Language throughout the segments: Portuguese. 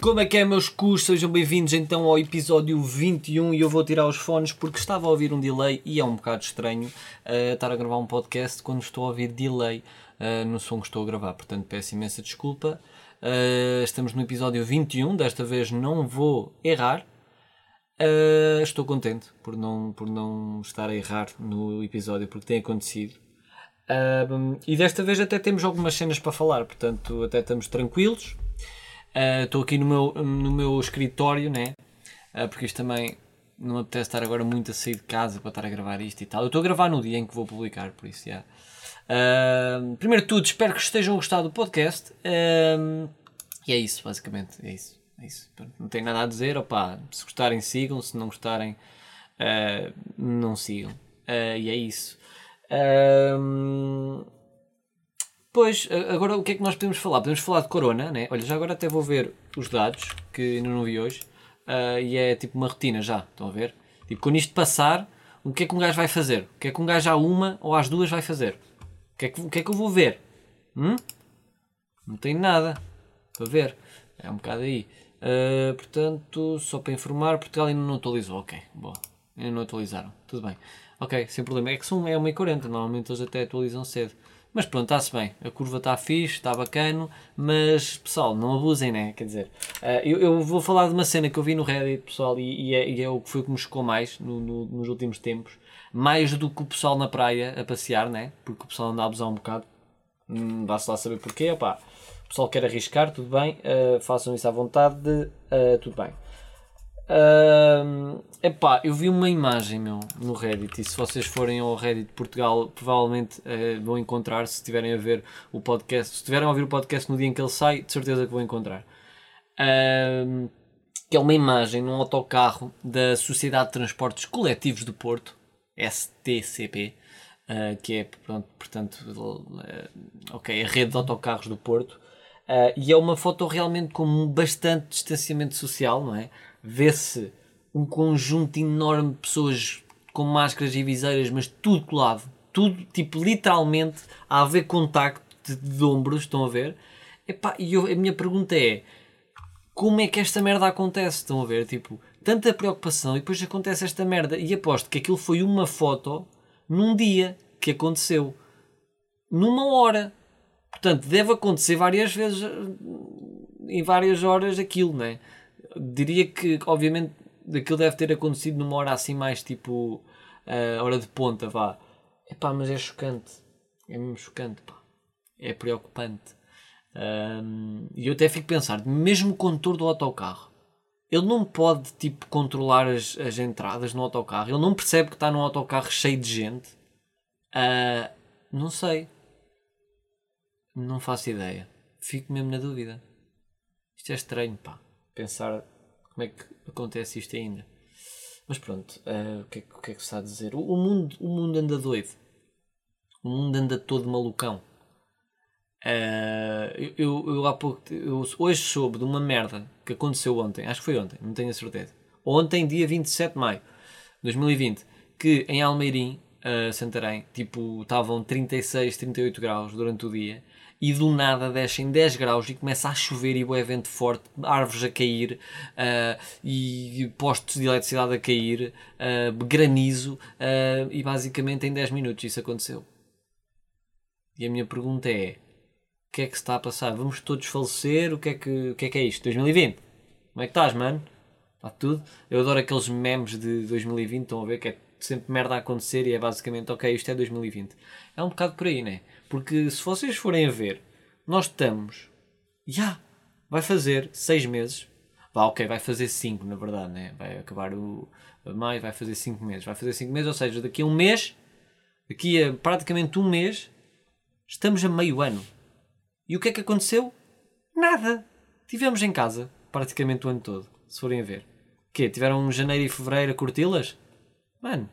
Como é que é, meus cus? Sejam bem-vindos então ao episódio 21 e eu vou tirar os fones porque estava a ouvir um delay e é um bocado estranho uh, estar a gravar um podcast quando estou a ouvir delay uh, no som que estou a gravar, portanto peço imensa desculpa. Uh, estamos no episódio 21, desta vez não vou errar. estou contente por não, por não estar a errar no episódio porque tem acontecido. e desta vez até temos algumas cenas para falar, portanto até estamos tranquilos. Estou uh, aqui no meu, no meu escritório, né? Uh, porque isto também não me apetece estar agora muito a sair de casa para estar a gravar isto e tal. Eu estou a gravar no dia em que vou publicar, por isso já. Uh, primeiro de tudo, espero que estejam a gostar do podcast. e é isso, basicamente. É isso. É isso. Não tenho nada a dizer. Opa, se gostarem, sigam. Se não gostarem, não sigam. e é isso. Pois, agora o que é que nós podemos falar? Podemos falar de Corona, né? Olha, já agora até vou ver os dados, que ainda não vi hoje, uh, e é tipo uma rotina já, estão a ver? Tipo, quando isto passar, o que é que um gajo vai fazer? O que é que um gajo à uma ou às duas vai fazer? O que é que, que, é que eu vou ver? Hum? Não tenho nada para ver. É um bocado aí. Uh, portanto, só para informar, Portugal ainda não atualizou. Ok, boa. Ainda não atualizaram. Tudo bem. Ok, sem problema. É que são, é 1h40, normalmente eles até atualizam cedo. Mas pronto, está-se bem. A curva está fixe, está bacano, mas pessoal, não abusem, né? Quer dizer, uh, eu, eu, vou falar de uma cena que eu vi no Reddit, pessoal, e, e, é, e é, o que foi que me chocou mais no, no, nos últimos tempos. Mais do que o pessoal na praia a passear, né? Porque o pessoal anda a abusar um bocado. Hum, Dá-se lá saber porquê. O pessoal quer arriscar, tudo bem. Uh, façam isso à vontade, uh, tudo bem. Uh, epá, eu vi uma imagem meu, no Reddit e se vocês forem ao Reddit Portugal provavelmente uh, vão encontrar se estiverem a ver o podcast, se estiverem a ouvir o podcast no dia em que ele sai, de certeza que vão encontrar. Uh, que é uma imagem num autocarro da Sociedade de Transportes Coletivos do Porto, STCP, ah, que é pronto, portanto ok, a rede de autocarros do Porto. e é uma foto realmente com bastante distanciamento social, não é? Vê-se um conjunto enorme de pessoas com máscaras e viseiras, mas tudo colado, tudo, tipo, literalmente a haver contacto de, de ombros, estão a ver? Epá, e eu, a minha pergunta é: como é que esta merda acontece? Estão a ver? Tipo, tanta preocupação e depois acontece esta merda. E aposto que aquilo foi uma foto num dia que aconteceu, numa hora. Portanto, deve acontecer várias vezes, em várias horas, aquilo, não é? Diria que, obviamente, aquilo deve ter acontecido numa hora assim mais tipo uh, hora de ponta, vá. Epá, mas é chocante. É mesmo chocante, pá. É preocupante. Um, e eu até fico a pensar, mesmo o condutor do autocarro, ele não pode tipo controlar as, as entradas no autocarro. Ele não percebe que está num autocarro cheio de gente. Uh, não sei. Não faço ideia. Fico mesmo na dúvida. Isto é estranho, pá pensar como é que acontece isto ainda. Mas pronto, uh, o, que é, o, que é, que se está a dizer? O, o, mundo, o mundo anda doido. O mundo anda todo malucão. Uh, eu, eu, eu, há pouco, eu hoje soube de uma merda que aconteceu ontem, acho que foi ontem, não tenho a certeza. Ontem, dia 27 de maio de 2020, que em Almeirim, uh, Santarém, tipo, estavam 36, 38 graus durante o dia e do nada descem 10 graus e começa a chover e o vento forte, árvores a cair uh, e postos de eletricidade a cair, uh, granizo uh, e basicamente em 10 minutos isso aconteceu. E a minha pergunta é: o que é que se está a passar? Vamos todos falecer? O que é que, o que, é, que é isto? 2020? Como é que estás, mano? Está tudo? Eu adoro aqueles memes de 2020, estão a ver que é sempre merda a acontecer e é basicamente ok, isto é 2020. É um bocado por aí, né? Porque se vocês forem a ver, nós estamos. Já! Yeah, vai fazer seis meses. Vá, ok, vai fazer cinco, na verdade, né? Vai acabar o maio, vai fazer cinco meses. Vai fazer cinco meses, ou seja, daqui a um mês, daqui a praticamente um mês, estamos a meio ano. E o que é que aconteceu? Nada! Tivemos em casa praticamente o ano todo, se forem a ver. O quê? Tiveram janeiro e fevereiro a curti-las? Mano,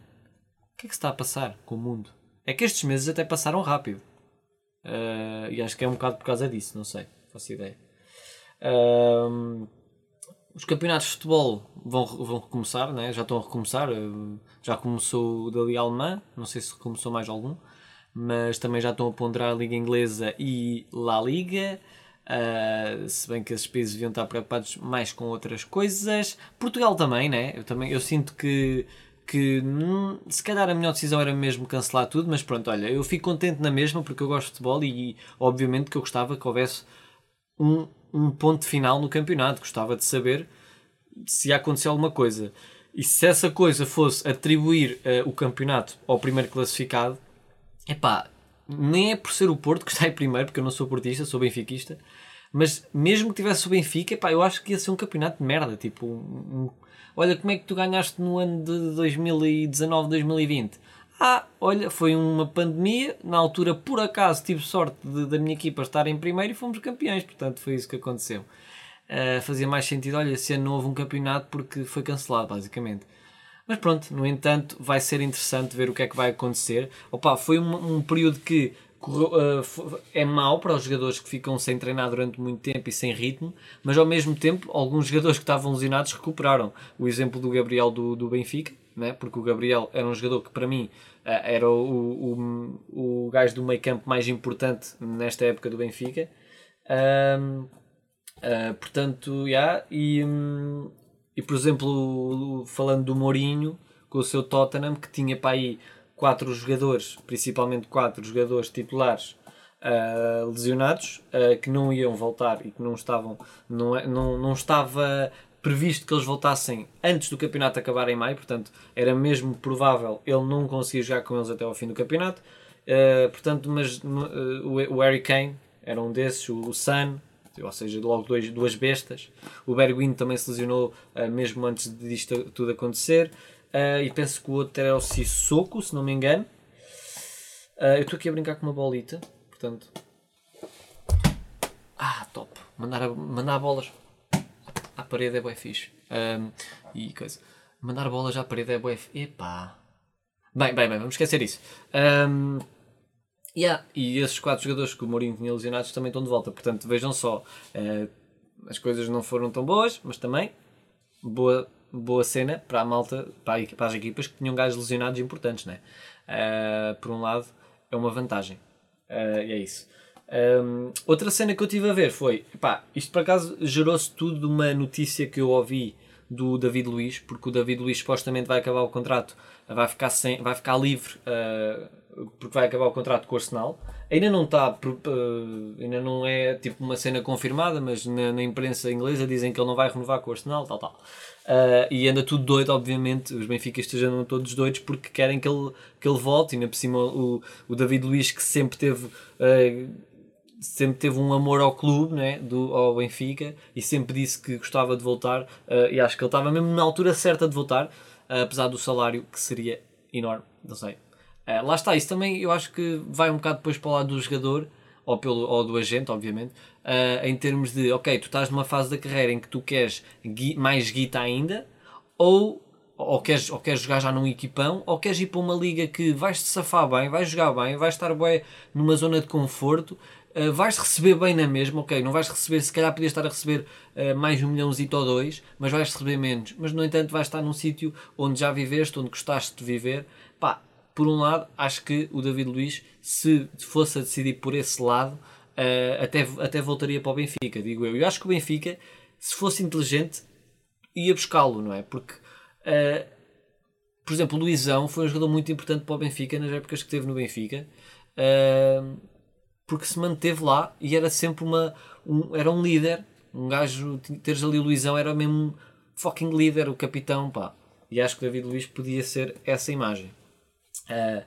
o que é que se está a passar com o mundo? É que estes meses até passaram rápido. Uh, e acho que é um bocado por causa disso, não sei, faço ideia. Uh, os campeonatos de futebol vão, vão recomeçar, né? já estão a recomeçar. Uh, já começou o da Liga Alemã, não sei se começou mais algum, mas também já estão a ponderar a Liga Inglesa e La Liga. Uh, se bem que esses países deviam estar preocupados mais com outras coisas. Portugal também, né? Eu, também, eu sinto que, que hum, se calhar a melhor decisão era mesmo cancelar tudo, mas pronto, olha, eu fico contente na mesma porque eu gosto de futebol e, obviamente que eu gostava que houvesse um, um ponto final no campeonato. Gostava de saber se ia acontecer alguma coisa. E se essa coisa fosse atribuir uh, o campeonato ao primeiro classificado, epá, nem é por ser o Porto que está em primeiro, porque eu não sou portista, sou benfiquista, mas mesmo que tivesse o Benfica, epá, eu acho que ia ser um campeonato de merda. Tipo, um, um, olha como é que tu ganhaste no ano de 2019, 2020. Ah, olha, foi uma pandemia. Na altura, por acaso, tive sorte de, da minha equipa estar em primeiro e fomos campeões. Portanto, foi isso que aconteceu. Uh, fazia mais sentido, olha, se não houve um campeonato porque foi cancelado, basicamente. Mas pronto, no entanto, vai ser interessante ver o que é que vai acontecer. Opa, foi um, um período que é mau para os jogadores que ficam sem treinar durante muito tempo e sem ritmo, mas ao mesmo tempo, alguns jogadores que estavam lesionados recuperaram. O exemplo do Gabriel do, do Benfica, né? porque o Gabriel era um jogador que, para mim, uh, era o, o, o gajo do meio campo mais importante nesta época do Benfica. Uh, portanto, já, yeah, e. Um, e por exemplo, falando do Mourinho, com o seu Tottenham, que tinha para aí quatro jogadores, principalmente quatro jogadores titulares uh, lesionados, uh, que não iam voltar e que não estavam, não, é, não, não estava previsto que eles voltassem antes do campeonato acabar em maio, portanto era mesmo provável ele não conseguir jogar com eles até ao fim do campeonato. Uh, portanto, mas o, Harry Kane era um desses, o, Sun, ou seja, logo dois, duas bestas. O Bergwijn também se lesionou mesmo antes disto tudo acontecer. Uh, e penso que o outro era o Sissoko, se não me engano. Uh, eu estou aqui a brincar com uma bolita, portanto. Ah, top! Mandar, a, mandar bolas à parede é bué fixe. Um, e coisa. Mandar bolas à parede é bué. Epá! Bem, bem, bem, vamos esquecer isso. Um, Yeah. E esses quatro jogadores que o Mourinho tinha lesionados também estão de volta. Portanto, vejam só, uh, as coisas não foram tão boas, mas também boa, boa cena para a malta, para, as equipas que tinham gajos lesionados importantes, né? Uh, por um lado, é uma vantagem. Uh, e é isso. Um, outra cena que eu tive a ver foi, pá, isto por acaso gerou-se tudo de uma notícia que eu ouvi do David Luiz, porque o David Luiz supostamente vai acabar o contrato, vai ficar, sem, vai ficar livre uh, porque vai acabar o contrato com o Arsenal. Ainda não está, uh, ainda não é tipo uma cena confirmada, mas na, na, imprensa inglesa dizem que ele não vai renovar com o Arsenal, tal, tal. Uh, e anda tudo doido, obviamente. Os benfiquistas andam todos doidos porque querem que ele, que ele volte. E ainda por cima, o, o David Luiz, que sempre teve. Uh, sempre teve um amor ao clube, né, do, ao Benfica, e sempre disse que gostava de voltar, e acho que ele estava mesmo na altura certa de voltar, apesar do salário que seria enorme, não sei, é, lá está, isso também eu acho que vai um bocado depois para o lado do jogador, ou, pelo, ou do agente, obviamente, uh, em termos de, ok, tu estás numa fase da carreira em que tu queres mais guita ainda, ou, ou, queres, ou queres jogar já num equipão, ou queres ir para uma liga que vais-te safar bem, vais jogar bem, vais estar bem numa zona de conforto, uh, vais receber bem na mesma, ok, não vais receber, se calhar podias estar a receber uh, mais um milhãozito ou dois, mas vais receber menos, mas no entanto vais estar num sítio onde já viveste, onde gostaste de viver, pá, por um lado, acho que o David Luiz, se fosse a decidir por esse lado, uh, até, até voltaria para o Benfica, digo eu. Eu acho que o Benfica, se fosse inteligente, ia buscá-lo, não é? Porque, por exemplo, o Luizão foi um jogador muito importante para o Benfica nas épocas que esteve no Benfica, porque se manteve lá e era sempre uma. Um, era um líder. Um gajo, teres ali o Luizão era mesmo um fucking líder, o capitão, pá. E acho que o David Luiz podia ser essa imagem. Uh,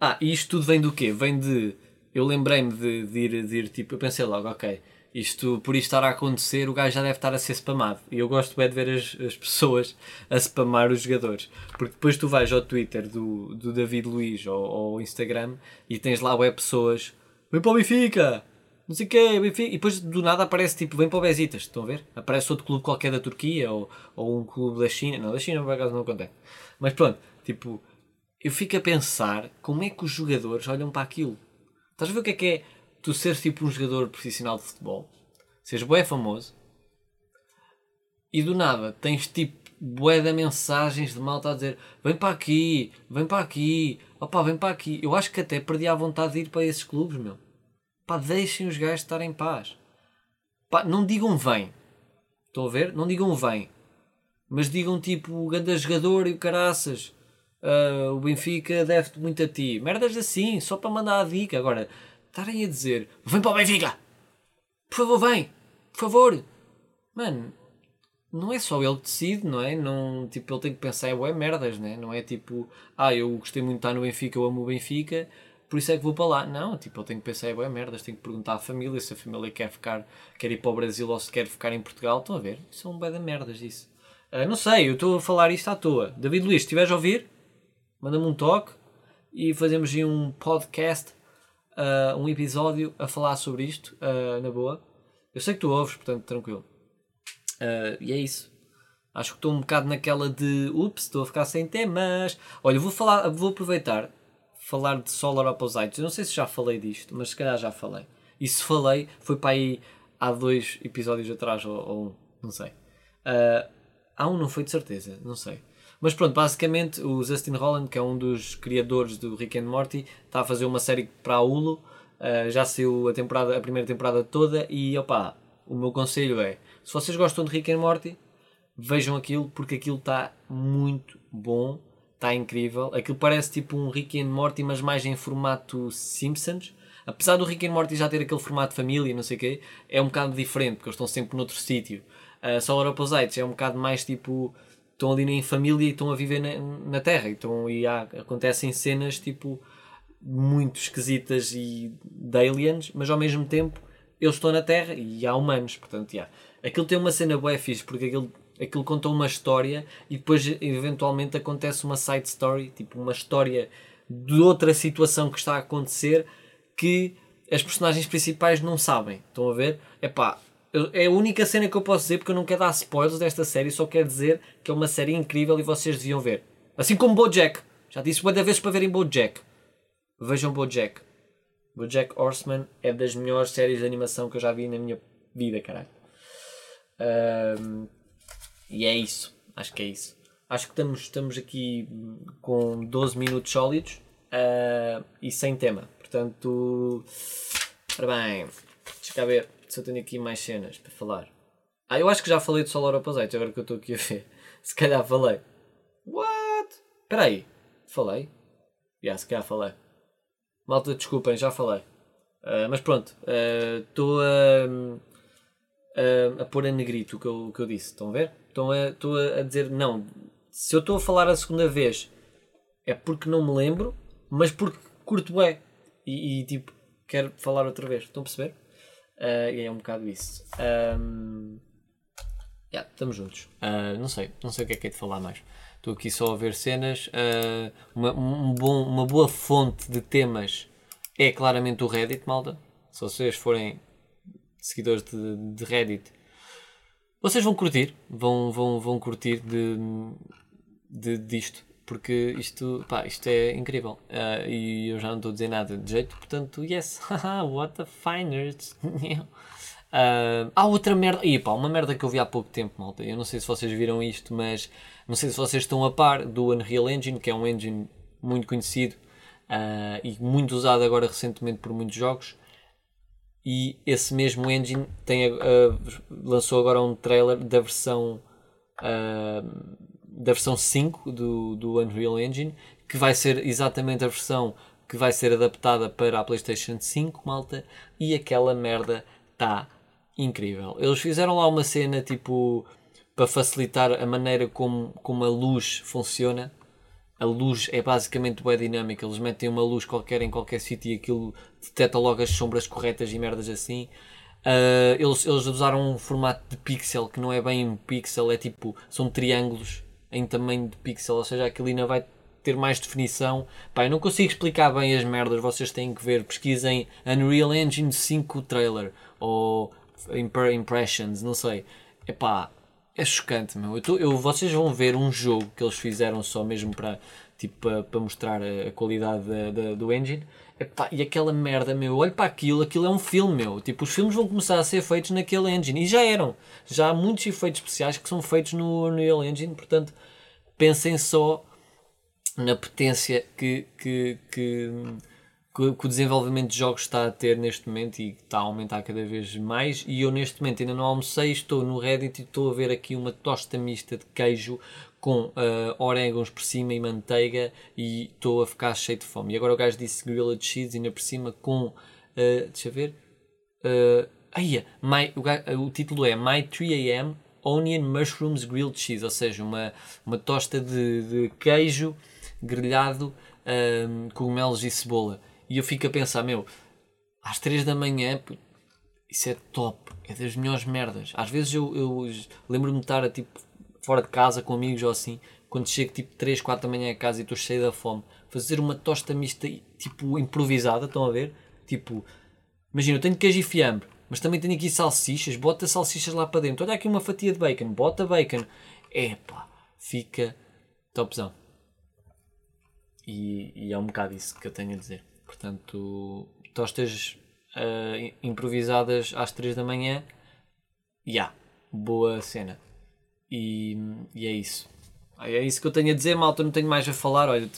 ah, e isto tudo vem do quê? Vem de. Eu lembrei-me de, de, ir, de ir, tipo, eu pensei logo, ok, isto, por isto estar a acontecer, o gajo já deve estar a ser spamado. E eu gosto é de ver as, as pessoas a spamar os jogadores. Porque depois tu vais ao Twitter do, do David Luiz ou ao Instagram e tens lá web pessoas, vem para o Benfica! Não sei o quê, Benfica. E depois do nada aparece tipo, vem para o Bezitas, estão a ver? Aparece outro clube qualquer da Turquia ou, ou um clube da China. Não, da China por acaso não acontece. Mas pronto, tipo, eu fico a pensar como é que os jogadores olham para aquilo. Estás a ver o que é que é tu seres tipo um jogador profissional de futebol, seres bué famoso e do nada tens tipo bué de mensagens de malta a dizer vem para aqui, vem para aqui, opá, vem para aqui. Eu acho que até perdi a vontade de ir para esses clubes, meu. Pá, deixem os gajos estar em paz. Pá, não digam vem. Estão a ver? Não digam vem. Mas digam tipo o grande jogador e o caraças. Uh, o Benfica deve-te muito a ti. Merdas assim, só para mandar a dica. Agora, estarem a dizer vem para o Benfica! Por favor, vem! Por favor! Mano, não é só ele que decide, não é? Não, tipo, ele tem que pensar, é merdas, né? não é tipo, ah, eu gostei muito de estar no Benfica, eu amo o Benfica, por isso é que vou para lá. Não, tipo, ele tem que pensar, é merdas, tem que perguntar à família se a família quer ficar, quer ir para o Brasil ou se quer ficar em Portugal. Estão a ver? Isso é um de merdas isso. Uh, não sei, eu estou a falar isto à toa. David Luiz, se estiveres a ouvir, manda-me um toque e fazemos aí um podcast, uh, um episódio a falar sobre isto, uh, na boa. Eu sei que tu ouves, portanto, tranquilo. Uh, e é isso. Acho que estou um bocado naquela de ups, estou a ficar sem temas. Olha, vou falar, vou aproveitar falar de Solar Opposites. Eu não sei se já falei disto, mas se calhar já falei. E se falei, foi para aí há dois episódios atrás, ou, ou um, não sei. Uh, há um, não foi de certeza, não sei. Mas pronto, basicamente o Justin Holland, que é um dos criadores do Rick and Morty, está a fazer uma série para a Hulu. Uh, já saiu a, temporada, a primeira temporada toda e opa, o meu conselho é se vocês gostam de Rick and Morty, vejam aquilo porque aquilo está muito bom, está incrível. Aquilo parece tipo um Rick and Morty, mas mais em formato Simpsons. Apesar do Rick and Morty já ter aquele formato família, não sei o quê, é um bocado diferente porque eles estão sempre noutro sítio. Uh, Solar Opposites é um bocado mais tipo estão ali em família e estão a viver na, na Terra. Então, e há, acontecem cenas tipo muito esquisitas e de aliens, mas ao mesmo tempo eles estão na Terra e há humanos. Portanto, yeah. Aquilo tem uma cena bué fixe, porque aquilo, aquilo conta uma história e depois eventualmente acontece uma side story, tipo uma história de outra situação que está a acontecer que as personagens principais não sabem. Estão a ver? É pá, é a única cena que eu posso dizer porque eu não quero dar spoilers desta série, só quero dizer que é uma série incrível e vocês deviam ver. Assim como BoJack. Já disse muitas vezes para verem BoJack. Vejam BoJack. BoJack Horseman é das melhores séries de animação que eu já vi na minha vida, caralho. Um, e é isso. Acho que é isso. Acho que estamos, estamos aqui com 12 minutos sólidos uh, e sem tema. Portanto, ora bem, deixa cá ver se eu tenho aqui mais cenas para falar. Ah, eu acho que já falei de Solar Opposites, agora que eu estou aqui a ver. Se calhar falei. What? Espera aí. Falei? Já, yeah, se calhar falei. Malta, desculpem, já falei. Uh, mas pronto, estou uh, a a, a pôr a negrito o que eu, que eu disse. Estão a ver? Estou a, a dizer, não, se eu estou a falar a segunda vez é porque não me lembro, mas porque curto é e, e, tipo, quero falar outra vez. Estão a perceber? E é um bocado isso. Um, yeah, estamos juntos. Não sei, não sei o que é que é de falar mais. Estou aqui só a ver cenas. Uh, uma, um bom, uma boa fonte de temas é claramente o Reddit, malta. Se vocês forem seguidores de, de Reddit, vocês vão curtir, vão, vão, vão curtir de, de, disto, porque isto, pá, isto é incrível. Uh, e eu já não estou a dizer nada de jeito, portanto, yes, what the finers. uh, há outra merda, e pá, uma merda que eu vi há pouco tempo, malta. Eu não sei se vocês viram isto, mas não sei se vocês estão a par do Unreal Engine, que é um engine muito conhecido uh, e muito usado agora recentemente por muitos jogos e esse mesmo engine tem, uh, lançou agora um trailer da versão uh, da versão 5 do, do Unreal Engine que vai ser exatamente a versão que vai ser adaptada para a PlayStation 5 malta e aquela merda está incrível eles fizeram lá uma cena tipo para facilitar a maneira como, como a luz funciona a luz é basicamente bem dinâmica. Eles metem uma luz qualquer em qualquer sítio e aquilo detecta logo as sombras corretas e merdas assim. Uh, eles, eles usaram um formato de pixel que não é bem um pixel, é tipo, são triângulos em tamanho de pixel, ou seja, aquilo ainda vai ter mais definição. Pá, eu não consigo explicar bem as merdas, vocês têm que ver. Pesquisem Unreal Engine 5 trailer ou Impressions, não sei. Epá, é chocante, meu. Eu tô, eu, vocês vão ver um jogo que eles fizeram só mesmo para tipo, para, mostrar a, qualidade da, da, do engine. Epá, e aquela merda, meu, olha para aquilo, aquilo é um filme, meu. Tipo, os filmes vão começar a ser feitos naquele engine. E já eram. Já há muitos efeitos especiais que são feitos no Unreal Engine, portanto, pensem só na potência que, que, que, que, que o desenvolvimento de jogos está a ter neste momento e está a aumentar cada vez mais. E eu neste momento ainda não almocei, estou no Reddit e estou a ver aqui uma tosta mista de queijo com uh, orégãos por cima e manteiga e estou a ficar cheio de fome. E agora o gajo disse grilled cheese ainda por cima com, uh, deixa ver, uh, aí, my, o, o, título é My 3am Onion Mushrooms Grilled Cheese, ou seja, uma, uma tosta de, de queijo grelhado, um, cogumelos e cebola. E eu fico a pensar, meu, às 3 da manhã, isso é top, é das melhores merdas. Às vezes eu, eu lembro-me de estar tipo, fora de casa com amigos ou assim, quando chego tipo 3, 4 da manhã a casa e estou cheio da fome, fazer uma tosta mista tipo improvisada, estão a ver? Tipo, imagina, eu tenho queijo e fiambre, mas também tenho aqui salsichas, bota salsichas lá para dentro. Olha aqui uma fatia de bacon, bota bacon. Epá, fica topzão. E, e é um bocado isso que eu tenho a dizer. Portanto, tostas uh, improvisadas às 3 da manhã, já, yeah, boa cena. E, e, é isso. É isso que eu tenho a dizer, malta. Não tenho mais a falar. Olha,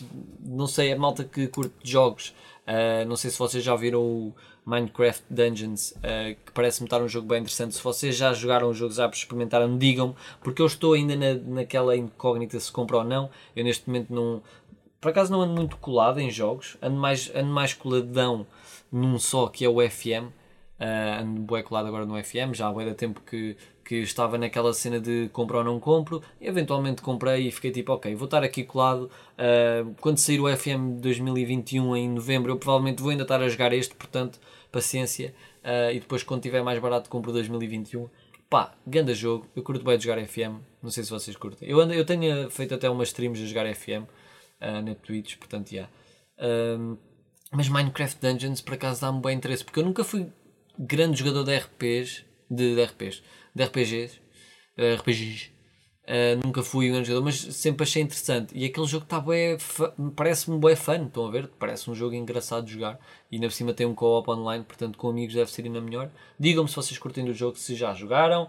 não sei, é malta que curte jogos. Uh, não sei se vocês já viram o Minecraft Dungeons, uh, que parece-me estar um jogo bem interessante. Se vocês já jogaram o jogo, já experimentaram, digam-me, porque eu estou ainda na, naquela incógnita se compra ou não. Eu neste momento não, por acaso não ando muito colado em jogos, ando mais, ando mais coladão num só que é o FM. Uh, ah, ando bem colado agora no FM, já há da tempo que, que estava naquela cena de comprar ou não compro, eventualmente comprei e fiquei tipo, ok, vou estar aqui colado. Uh, quando sair o FM 2021 em novembro, eu provavelmente vou ainda estar a jogar este, portanto, paciência. Uh, e depois, quando tiver mais barato, compro 2021. Pá, ganda jogo, eu curto bem de jogar FM, não sei se vocês curtem. Eu, ando, eu tenho feito até umas streams a jogar FM uh, na Twitch, portanto, já. Yeah. mas Minecraft Dungeons por acaso dá-me bem interesse, porque eu nunca fui grande jogador de RPs, de, de RPs, de RPGs, uh, RPGs. Uh, nunca fui um grande jogador, mas sempre achei interessante. E aquele jogo está bem, parece-me bem fã, estão a ver? Parece um jogo engraçado de jogar. E ainda por cima tem um co-op online, portanto com amigos deve ser ainda melhor. Digam-me se vocês curtem do jogo, se já jogaram.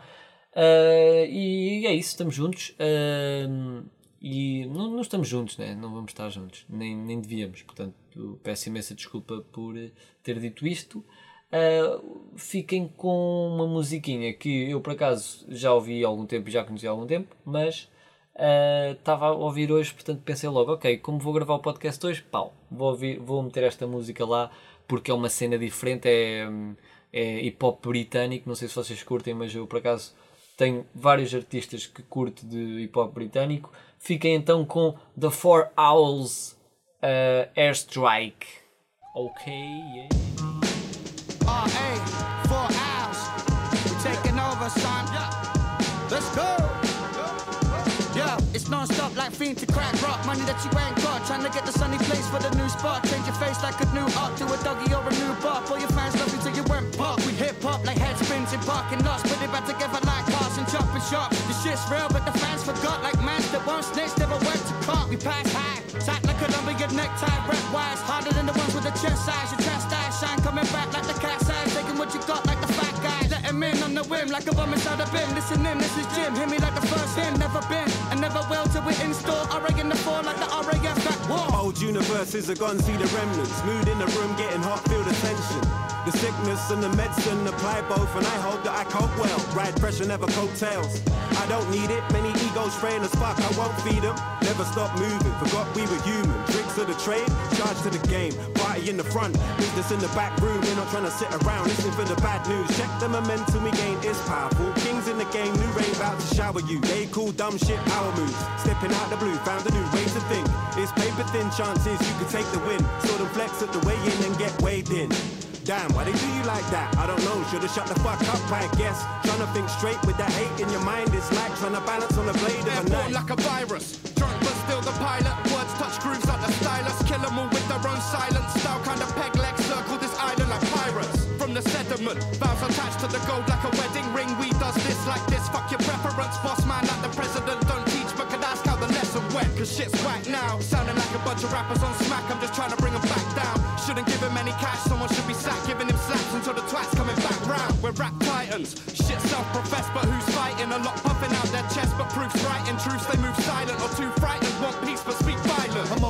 Uh, e é isso, estamos juntos. Uh, e não, não estamos juntos, né? não vamos estar juntos, nem, nem devíamos. Portanto, peço imensa desculpa por ter dito isto. Uh, fiquem com uma musiquinha que eu por acaso já ouvi há algum tempo já conheci há algum tempo, mas estava uh, a ouvir hoje, portanto pensei logo, ok, como vou gravar o podcast hoje, pau, vou, ouvir, vou meter esta música lá porque é uma cena diferente, é, é hip hop britânico, não sei se vocês curtem, mas eu por acaso tenho vários artistas que curto de hip hop britânico Fiquem então com The Four Owls uh, Airstrike. Ok, yeah. RA, Four Owls. We're taking over, son. Let's go. Non-stop like fiend to crack rock. Money that you ain't got. Trying to get the sunny place for the new spot. Change your face like a new art to a doggy or a new bark. All your fans love you till you went pop. We hip hop like head spins in parking lots. Put it back together like cars and chopping shop. The shit's real, but the fans forgot like man that won't snitch, never went to court. We pass high, tight like a Colombian necktie, red wise, harder than the ones with the chest size. Your chest eye shine, coming back like the cat's eyes, taking what you got like the fat guy. Let him in on the whim, like a bomb inside a bin. Listen in, this is Jim, hit me like the first him, never been, and never will till we install. RA in the four like the RAF back war. Old universes are gone, see the remnants. Mood in the room, getting hot, feel the tension. The sickness and the medicine apply both, and I hope that I cope well. Ride pressure, never coattails. I don't need it, many egos spraying the spark, I won't feed them. Never stop moving, forgot we were human. Tricks of the trade, charge to the game. Party in the front, business in the back room. We're not trying to sit around listening for the bad news. Check the momentum we gain is powerful. Kings in the game, new rain about to shower you. They cool dumb shit, power moves. Stepping out the blue, found a new way to think. It's paper thin chances you could take the win. Saw them flex at the way in and get weighed in. Damn, why they do you like that? I don't know, should've shut the fuck up, I guess. Trying to think straight with that hate in your mind, it's like trying to balance on the blade of a knife. like a virus, drunk still the pilot. Words touch grooves like the stylus, kill them all with their own silence. Style kind of peg leg circle this island like pirates. From the sediment, vows attached to the gold like a wedding ring. We does this like this, fuck your preference. Boss man like the president, Cause shit's whack now, sounding like a bunch of rappers on smack. I'm just trying to bring them back down. Shouldn't give him any cash, someone should be sacked, giving him slaps until the twat's coming back round. We're rap titans, shit self-professed, but who's fighting? A lot puffing out their chest, but proof's right. In truth, they move silent or too frightened. Want peace, but speak violent.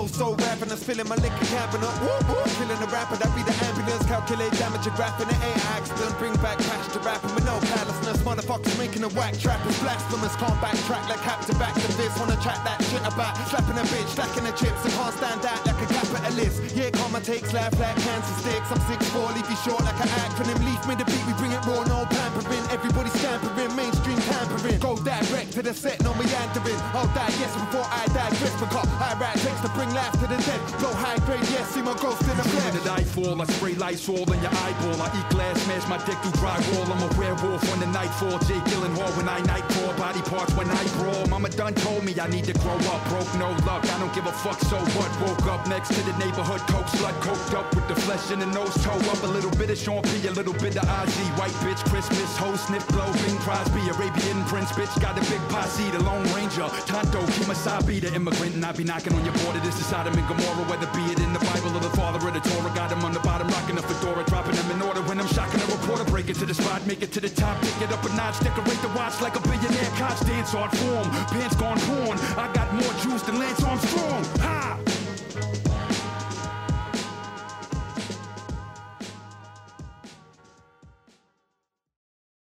I'm also rapping as filling my liquor cabinet. Woo, killing the rapper that be the ambulance. Calculate damage and graph it ain't accident. Bring back cash to rapping with no callousness. Motherfuckers making a whack trap is blasphemous. Can't backtrack like captain back to this. Wanna chat that shit about slapping a bitch, stacking the chips. I can't stand out like a capitalist. Yeah, karma takes life like cancer sticks. I'm 6'4, leave you short like an acronym. Leave me the beat, we bring it raw, no pampering. Everybody scampering, mainstream tampering. Go direct to the set, no meandering. I'll die, yes, before I die. Crisp because I write text to bring life to the dead. Blow high grade, yes, see my ghost in the flesh. When I fall, I spray lights all in your eyeball. I eat glass, smash my dick through drywall. I'm a werewolf when the nightfall. Jay Gyllenhaal when I nightfall. Body parts when I brawl. Mama done told me I need to grow up. Broke, no luck. I don't give a fuck, so what? Woke up next to the neighborhood coke slut. Coked up with the flesh in the nose, toe up. A little bit of Sean P, a little bit of IG. White bitch, Christmas, hoe, sniff, blow, Bing Crosby. Arabian Prince, bitch. Got a big posse, the Lone Ranger. Tonto, Kimasabi, the immigrant. And I be knocking on your border. This is Sodom and Gomorrah. Whether be it in the Bible or the father of the Torah. Got him on the bottom, rocking a fedora. Dropping them in order when I'm shocking a reporter. Break it to the spot, make it to the top. Pick it up a notch, decorate the watch like a billionaire. Coach dance art form. Pants gone porn. I got more juice than Lance Armstrong. Ha!